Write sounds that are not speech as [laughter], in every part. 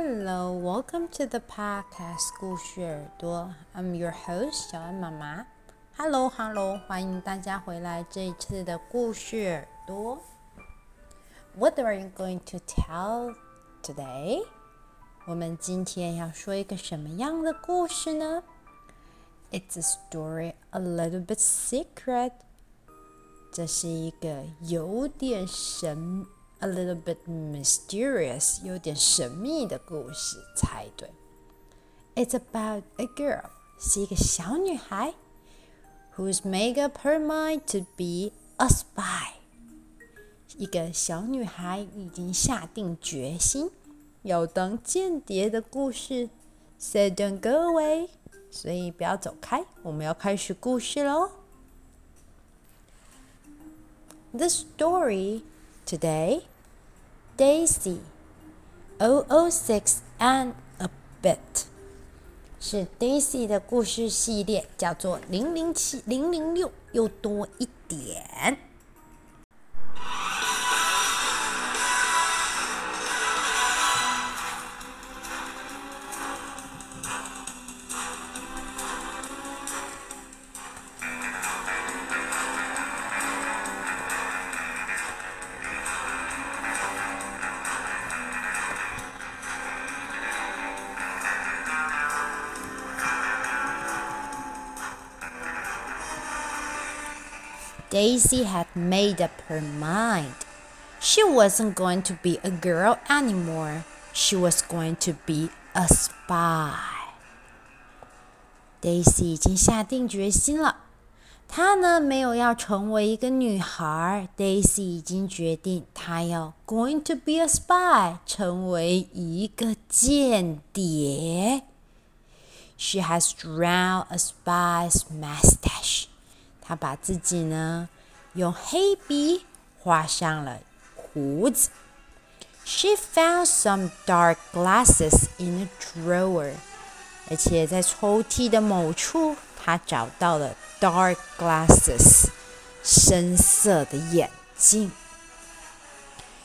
Hello, welcome to the podcast 故事耳朵。I'm your host 小安妈妈。Hello, Hello，欢迎大家回来这一次的故事耳朵。What are you going to tell today？我们今天要说一个什么样的故事呢？It's a story a little bit secret。这是一个有点神。 a little bit mysterious，有点神秘的故事才对。It's about a girl，是一个小女孩，who's made up her mind to be a spy。一个小女孩已经下定决心要当间谍的故事。So don't go away，所以不要走开，我们要开始故事喽。The story today Daisy, 006 and a bit，是 Daisy 的故事系列，叫做零零七零零六又多一点。Daisy had made up her mind. She wasn't going to be a girl anymore. She was going to be a spy. Daisy 已经下定决心了。她呢没有要成为一个女孩。Daisy 已经决定，她要 going to be a spy，成为一个间谍。She has drawn a spy's mustache. 他把自己呢 用黑笔画上了胡子。She found some dark glasses in a drawer，而且在抽屉的某处，她找到了 dark glasses，深色的眼镜。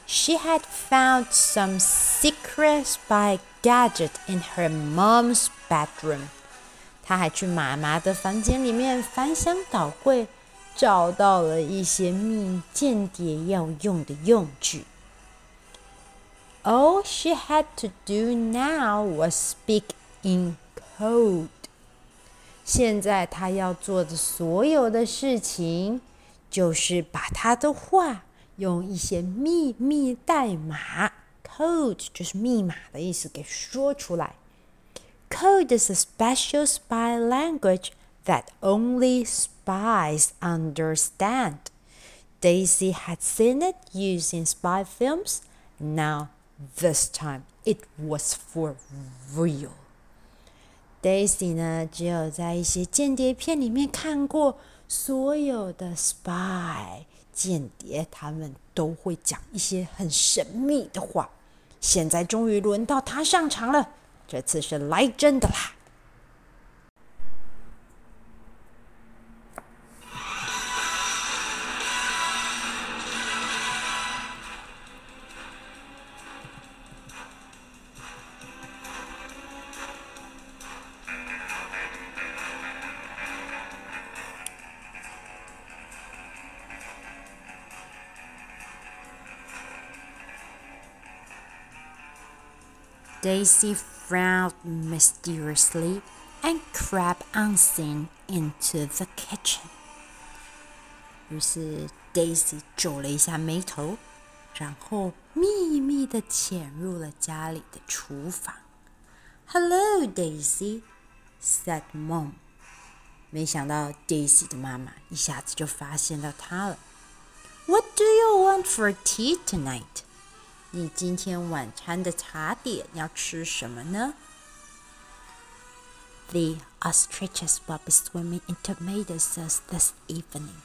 She had found some secret spy gadget in her mom's bedroom. 她还去妈妈的房间里面翻箱倒柜，找到了一些秘间谍要用的用具。All she had to do now was speak in code。现在她要做的所有的事情，就是把她的话用一些秘密代码 （code） 就是密码的意思给说出来。Code is a special spy language that only spies understand. Daisy had seen it used in spy films. Now, this time, it was for real. Daisy 呢，只有在一些间谍片里面看过，所有的 spy 间谍他们都会讲一些很神秘的话。现在终于轮到他上场了。这次是来真的啦 Daisy frowned mysteriously and crept unseen into the kitchen。于是 Daisy 皱了一下眉头，然后秘密的潜入了家里的厨房。"Hello, Daisy," said Mom. Daisy 的妈妈一下子就发现到她了。"What do you want for tea tonight?" 你今天晚餐的茶点要吃什么呢？The ostriches will be swimming in tomato sauce this evening,"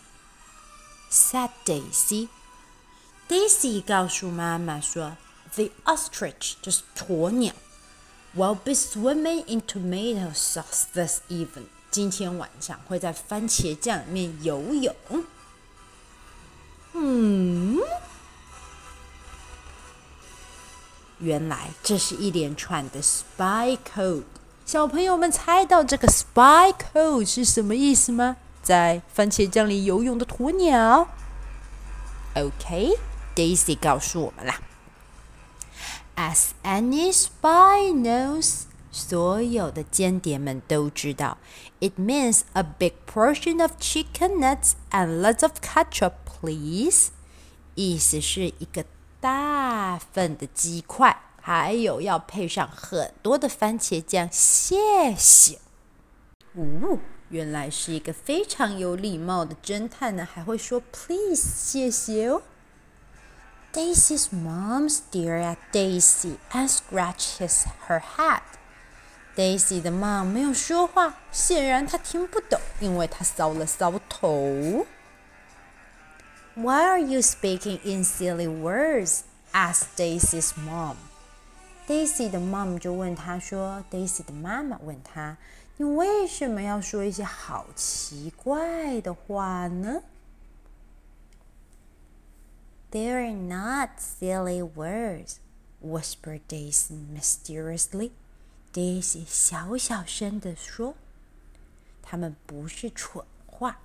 said Daisy. Daisy 告诉妈妈说：“The ostrich 就是鸵鸟，will be swimming in tomato sauce this evening. 今天晚上会在番茄酱里面游泳。”嗯。原来这是一连串的 spy code。小朋友们猜到这个 spy code 是什么意思吗？在番茄酱里游泳的鸵鸟。OK，Daisy 告诉我们啦。As any spy knows，所有的间谍们都知道，it means a big portion of chicken nuts and lots of ketchup, please。意思是一个 大份的鸡块。还有要配上很多的番茄酱，谢谢。哦，原来是一个非常有礼貌的侦探呢，还会说 “please”，谢谢哦。Daisy's mom stared at Daisy and scratched his her head. Daisy 的妈没有说话，显然她听不懂，因为她搔了搔头。Why are you speaking in silly words? asked Daisy's mom. Daisy 的 mom 就问他说：“Daisy 的妈妈问他，你为什么要说一些好奇怪的话呢？”“They're not silly words,” whispered Daisy mysteriously. Daisy 小小声的说：“他们不是蠢话。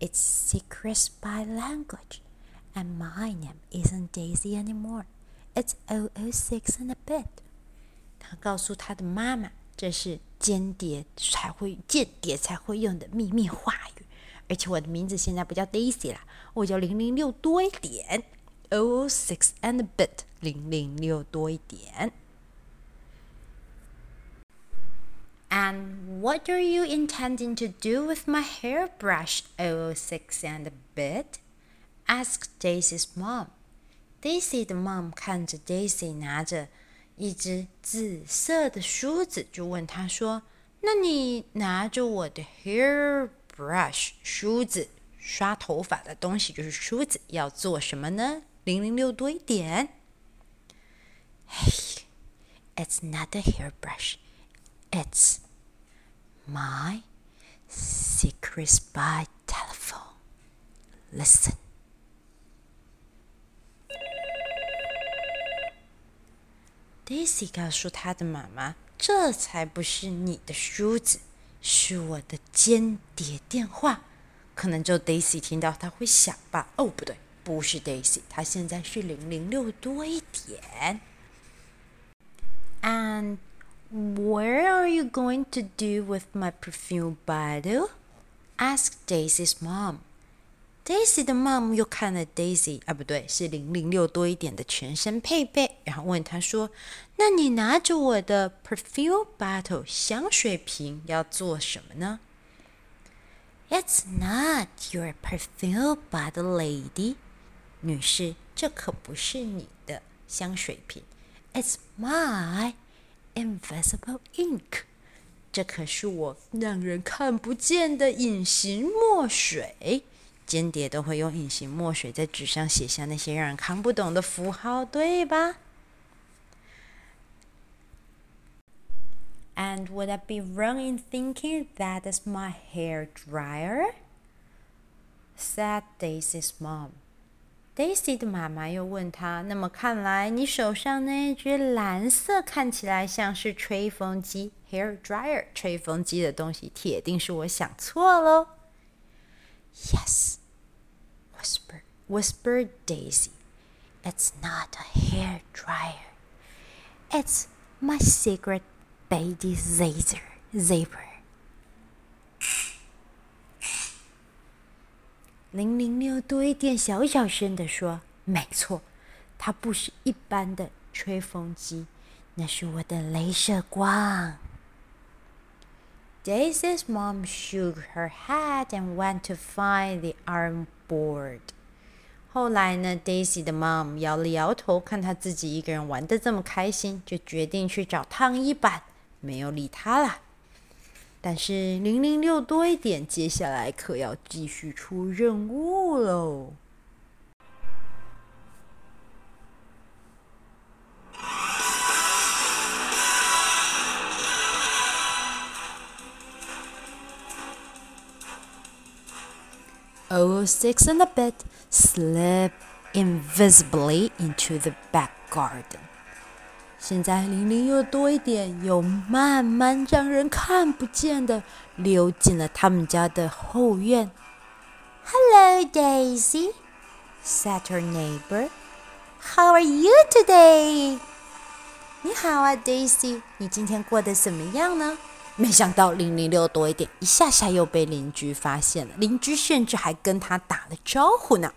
It's secret spy language, and my name isn't Daisy anymore.” It's o o six and a bit。他告诉他的妈妈，这是间谍才会间谍才会用的秘密话语。而且我的名字现在不叫 Daisy 了，我叫零零六多一点。o o six and a bit，零零六多一点。And what are you intending to do with my hairbrush, 006 and a bit? asked Daisy's mom. Daisy 的 mom 看着 Daisy 拿着一支紫色的梳子，就问他说：“那你拿着我的 hair brush 梳子刷头发的东西，就是梳子，要做什么呢？”零零六多一点。Hey, it's [laughs] not a hairbrush. It's my secret spy telephone. Listen. Daisy 告诉他的妈妈：“这才不是你的梳子，是我的间谍电话。可能就 Daisy 听到，他会想吧？哦，不对，不是 Daisy，他现在是零零六多一点。And where are you going to do with my perfume bottle? asked Daisy's mom. Daisy 的 mom 又看了 Daisy 啊，不对，是零零六多一点的全身配备，然后问他说：“那你拿着我的 perfume bottle 香水瓶要做什么呢？”It's not your perfume bottle, lady，女士，这可不是你的香水瓶。It's my invisible ink，这可是我让人看不见的隐形墨水。间谍都会用隐形墨水在纸上写下那些让人看不懂的符号，对吧？And would I be wrong in thinking that is my hair dryer? said Daisy's mom. Daisy 的妈妈又问他：“那么看来你手上那只蓝色看起来像是吹风机 （hair dryer） 吹风机的东西，铁定是我想错喽。” Yes, whispered, whispered Daisy. It's not a hair dryer. It's my secret baby zazer zapper. 零零六多一点，小小声的说：“没错，它不是一般的吹风机，那是我的镭射光。” Daisy's mom shook her head and went to find the iron board. 后来呢，Daisy 的 mom 摇了摇头，看她自己一个人玩的这么开心，就决定去找烫衣板，没有理她了。但是零零六多一点，接下来可要继续出任务喽。006 and a bit slip invisibly into the back garden. 现在零零又多一点，又慢慢让人看不见的溜进了他们家的后院。Hello, Daisy, said her neighbor. How are you today? 你好啊，Daisy，你今天过得怎么样呢？没想到零零六多一点，一下下又被邻居发现了。邻居甚至还跟他打了招呼呢。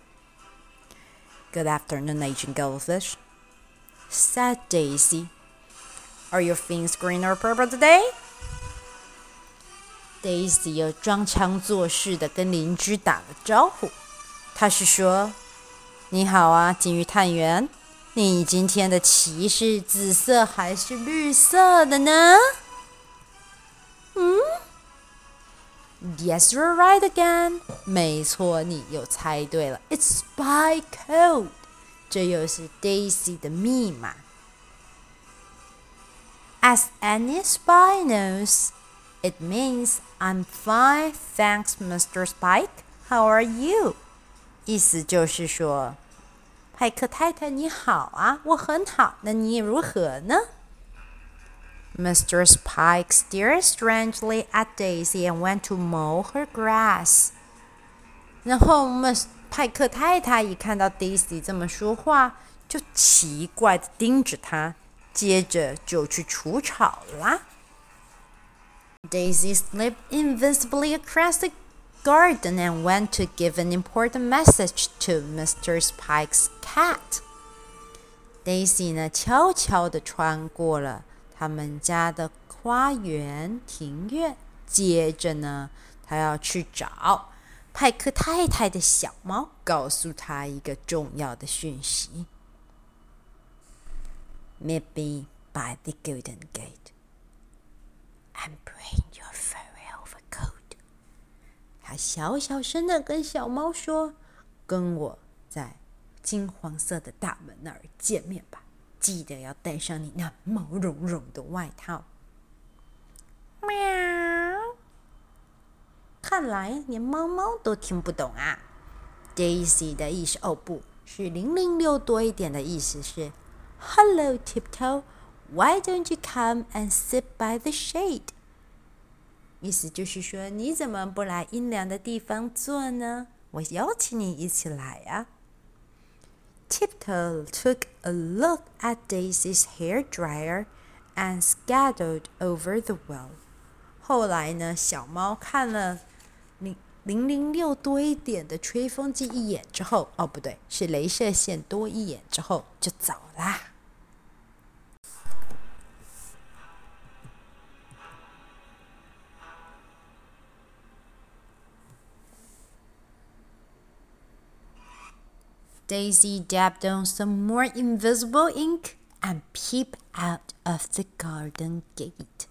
Good afternoon, Agent Goldfish, said Daisy. Are your fins green or purple today? Daisy 又装腔作势的跟邻居打了招呼。他是说：“你好啊，金鱼探员，你今天的鳍是紫色还是绿色的呢？”嗯，Yes, you're right again。没错，你又猜对了。It's spy code。 这又是 Daisy 的密码。As any spy knows, it means I'm fine, thanks, Mrs. Pike. How are you? 意思就是说，派克太太你好啊，我很好，那你如何呢？Mrs. Pike stared strangely at Daisy and went to mow her grass. 然后 Mr. 派克太太一看到 Daisy 这么说话，就奇怪的盯着她，接着就去除草啦。Daisy slipped invisibly across the garden and went to give an important message to Mr. Spike's cat. Daisy 呢，悄悄地穿过了他们家的花园庭院，接着呢，他要去找派克太太的小猫，告诉他一个重要的讯息。Maybe by the golden gate and bring your furry overcoat。他小小声的跟小猫说：“跟我在金黄色的大门那儿见面吧，记得要带上你那毛茸茸的外套。”喵！看来连猫猫都听不懂啊。Daisy 的意思哦，不是零零六多一点的意思是：“Hello, Tiptoe。” Why don't you come and sit by the shade？意思就是说，你怎么不来阴凉的地方坐呢？我邀请你一起来啊。Tiptoe took a look at Daisy's hair dryer and scattered over the well。后来呢，小猫看了 零零零六多一点的吹风机一眼之后，哦，不对，是镭射线多一眼之后就走啦。Daisy dabbed on some more invisible ink and peeped out of the garden gate.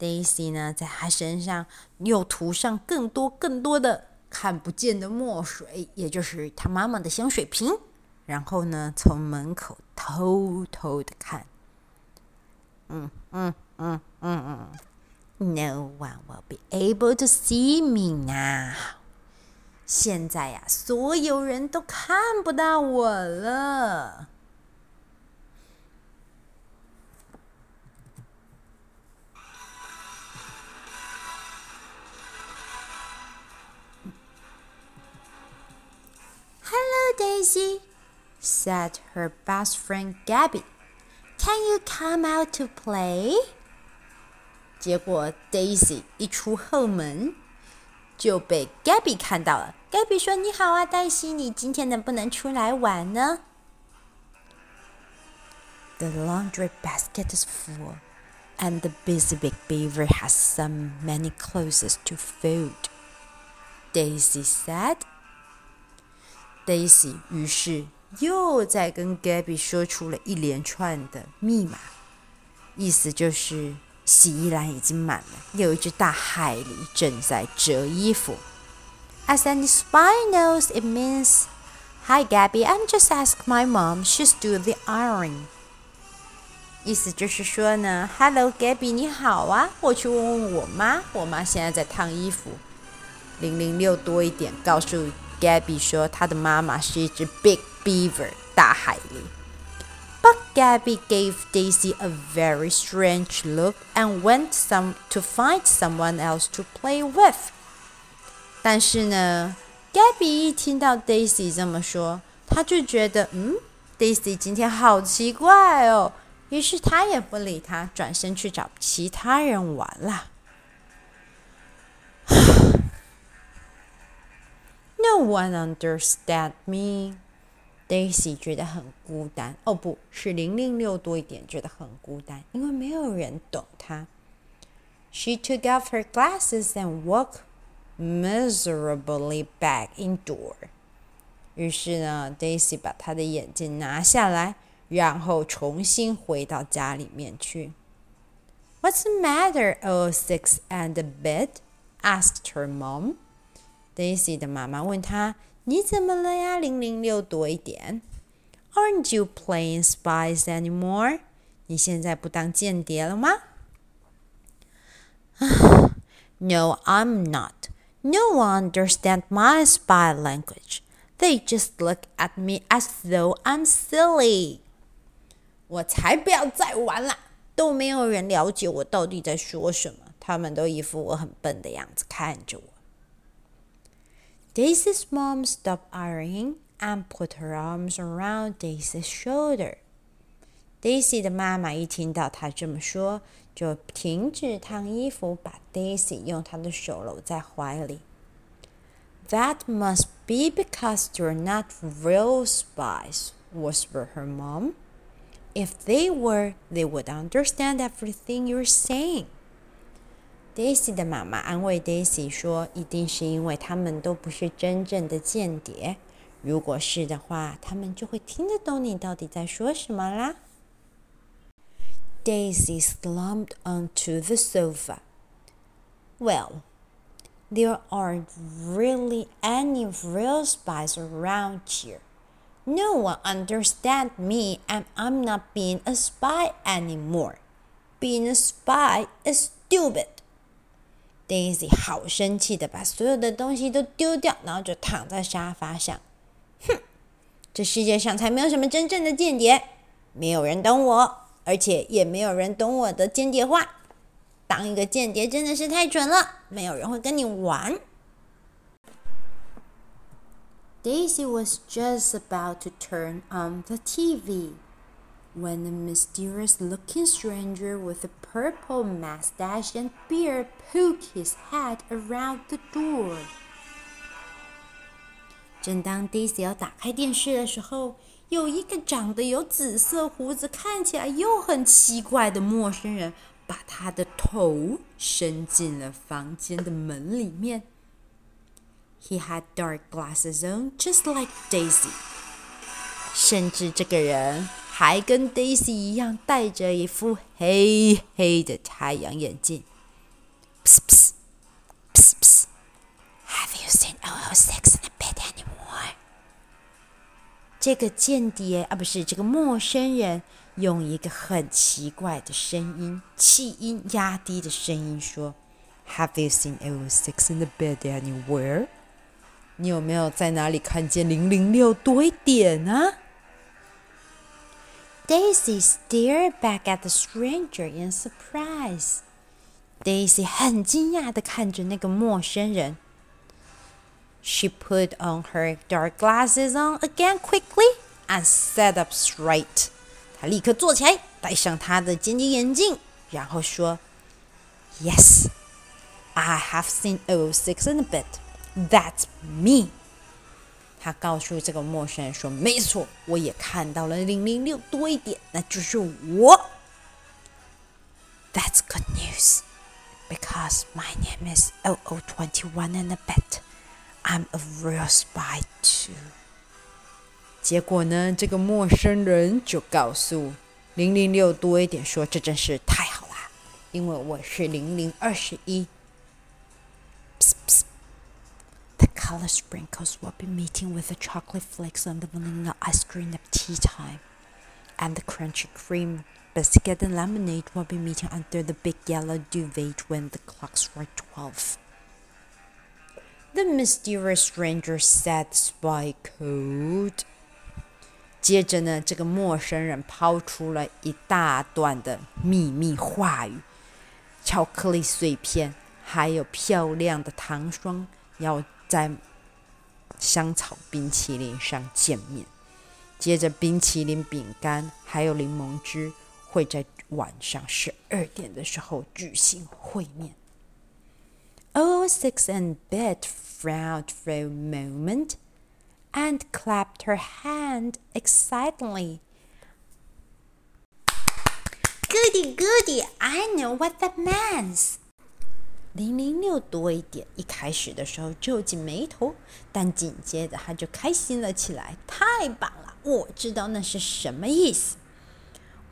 Daisy 呢，在她身上又涂上更多更多的看不见的墨水，也就是她妈妈的香水瓶。然后呢，从门口偷偷的看。嗯嗯嗯嗯嗯，No one will be able to see me now. 现在呀，所有人都看不到我了。said her best friend Gabby. "Can you come out to play?" 结果 Daisy 一出后门。就被 Gabby 看到了。Gabby 说：“你好啊，黛西，你今天能不能出来玩呢？”The laundry basket is full, and the busy big beaver has so many clothes to fold. Daisy said. Daisy 于是 又在跟 Gabby 说出了一连串的密码，意思就是。洗衣篮已经满了，有一只大海狸正在折衣服。As any spy knows, it means, "Hi, Gabby, I'm just ask my mom. She's do the iron." 意思就是说呢，Hello, Gabby，你好啊，我去问问我妈，我妈现在在烫衣服。零零六多一点，告诉 Gabby 说，她的妈妈是一只 Big Beaver 大海狸。 But Gabby gave Daisy a very strange look and went some to find someone else to play with. 但是呢，Gabby 一听到 Daisy 这么说，他就觉得，嗯，Daisy 今天好奇怪哦。于是他也不理他，转身去找其他人玩了。No one [sighs] understand me. Daisy 觉得很孤单。哦，不是零零六多一点，觉得很孤单，因为没有人懂他。She took off her glasses and walked miserably back indoor. 于是呢，Daisy 把她的眼镜拿下来，然后重新回到家里面去。What's the matter, oh six and a bit? asked her mom. Daisy 的妈妈问她：“ 你怎么了呀？零零六多一点。Aren't you playing spies anymore？你[sighs] 现在不当间谍了吗？No, I'm not. No one understands my spy language. They just look at me as though I'm silly. 我才不要再玩了！都没有人了解我到底在说什么，他们都一副我很笨的样子看着我。 Daisy's mom stopped ironing and put her arms around Daisy's shoulder. Daisy 的妈妈一听到她这么说，就停止烫衣服，把 Daisy 用她的手搂在怀里。That must be because you're not real spies, whispered her mom. If they were, they would understand everything you're saying. Daisy 的妈妈安慰 Daisy 说：“一定是因为他们都不是真正的间谍。如果是的话，他们就会听得懂你到底在说什么啦。” Daisy slumped onto the sofa. Well, there aren't really any real spies around here. No one understands me, and I'm not being a spy anymore. Being a spy is stupid. Daisy 好生气的把所有的东西都丢掉，然后就躺在沙发上。哼，这世界上才没有什么真正的间谍，没有人懂我，而且也没有人懂我的间谍话。当一个间谍真的是太蠢了，没有人会跟你玩。Daisy was just about to turn on the TV when a mysterious looking stranger with a purple mustache and beard poked his head around the door. 正当 Daisy 要打开电视的时候，有一个长得有紫色胡子、看起来又很奇怪的陌生人，把他的头伸进了房间的门里面。He had dark glasses on, just like Daisy. 甚至这个人 还跟 Daisy 一样戴着一副黑黑的太阳眼镜。ps ps ps ps Have you seen 006 in a bed anymore? 这个间谍啊，不是这个陌生人，用一个很奇怪的声音，气音压低的声音说：“Have you seen 006 in the bed anywhere？” 你有没有在哪里看见零零六多一点啊 ？Daisy stared back at the stranger in surprise. Daisy 很惊讶的看着那个陌生人。She put on her dark glasses on again quickly and sat up straight. 她立刻坐起来，戴上她的尖尖眼镜，然后说：“Yes, I have seen 006 in a bit. That's me.” 他告诉这个陌生人说：“没错，我也看到了零零六多一点，那就是我。” That's good news, because my name is OO twenty one and a bit. I'm a real spy too. 结果呢，这个陌生人就告诉零零六多一点说：“这真是太好了，因为我是零零二十一。” color sprinkles will be meeting with the chocolate flakes on the vanilla ice cream at tea time. And the crunchy cream biscuit and lemonade will be meeting under the big yellow duvet when the clock strikes twelve. The mysterious stranger said spy code. 接着呢，这个陌生人抛出了一大段的秘密话语：巧克力碎片，还有漂亮的糖霜，要 在香草冰淇淋上见面。接着，冰淇淋、饼干还有柠檬汁会在晚上十二点的时候举行会面。Oh, Six and Bit frowned for a moment and clapped her hand excitedly. Goody, goody! I know what that means. 零零六多一点，一开始的时候皱紧眉头，但紧接着他就开心了起来。太棒了！我知道那是什么意思。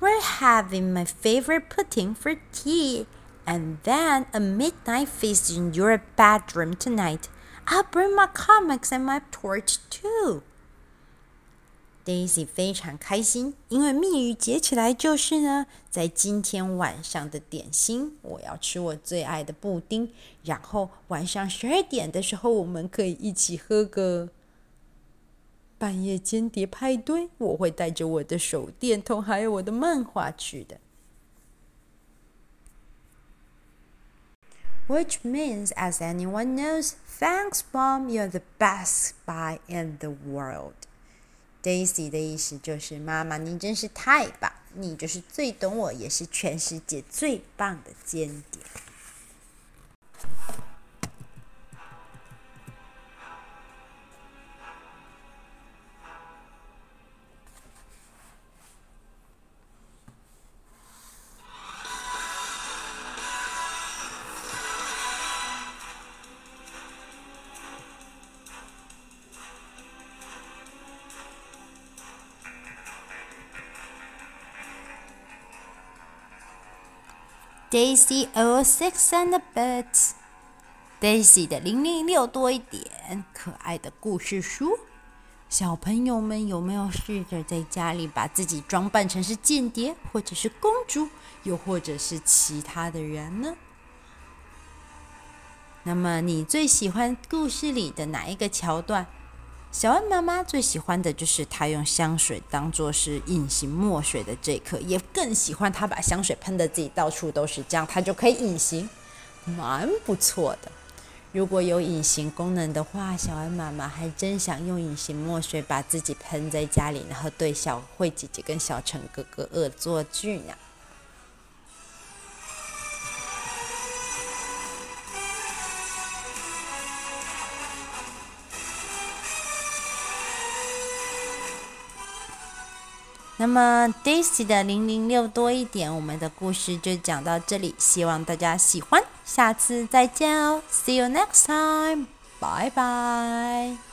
We're having my favorite pudding for tea, and then a midnight feast in your bedroom tonight. I'll bring my comics and my torch too. Daisy 非常开心，因为密语结起来就是呢，在今天晚上的点心，我要吃我最爱的布丁。然后晚上十二点的时候，我们可以一起喝个半夜间谍派对。我会带着我的手电筒，还有我的漫画去的。Which means, as anyone knows, thanks, Mom, you're the best spy in the world. Daisy 的意思就是妈妈，你真是太棒，你就是最懂我，也是全世界最棒的间谍。Daisy O six and a bit. Daisy 的零零六多一点，可爱的故事书。小朋友们有没有试着在家里把自己装扮成是间谍，或者是公主，又或者是其他的人呢？那么你最喜欢故事里的哪一个桥段？小恩妈妈最喜欢的就是她用香水当做是隐形墨水的这一刻，也更喜欢她把香水喷的自己到处都是，这样她就可以隐形，蛮不错的。如果有隐形功能的话，小恩妈妈还真想用隐形墨水把自己喷在家里，然后对小慧姐姐跟小陈哥哥恶作剧呢。那么 Daisy 的零零六多一点，我们的故事就讲到这里，希望大家喜欢，下次再见哦，See you next time，拜拜。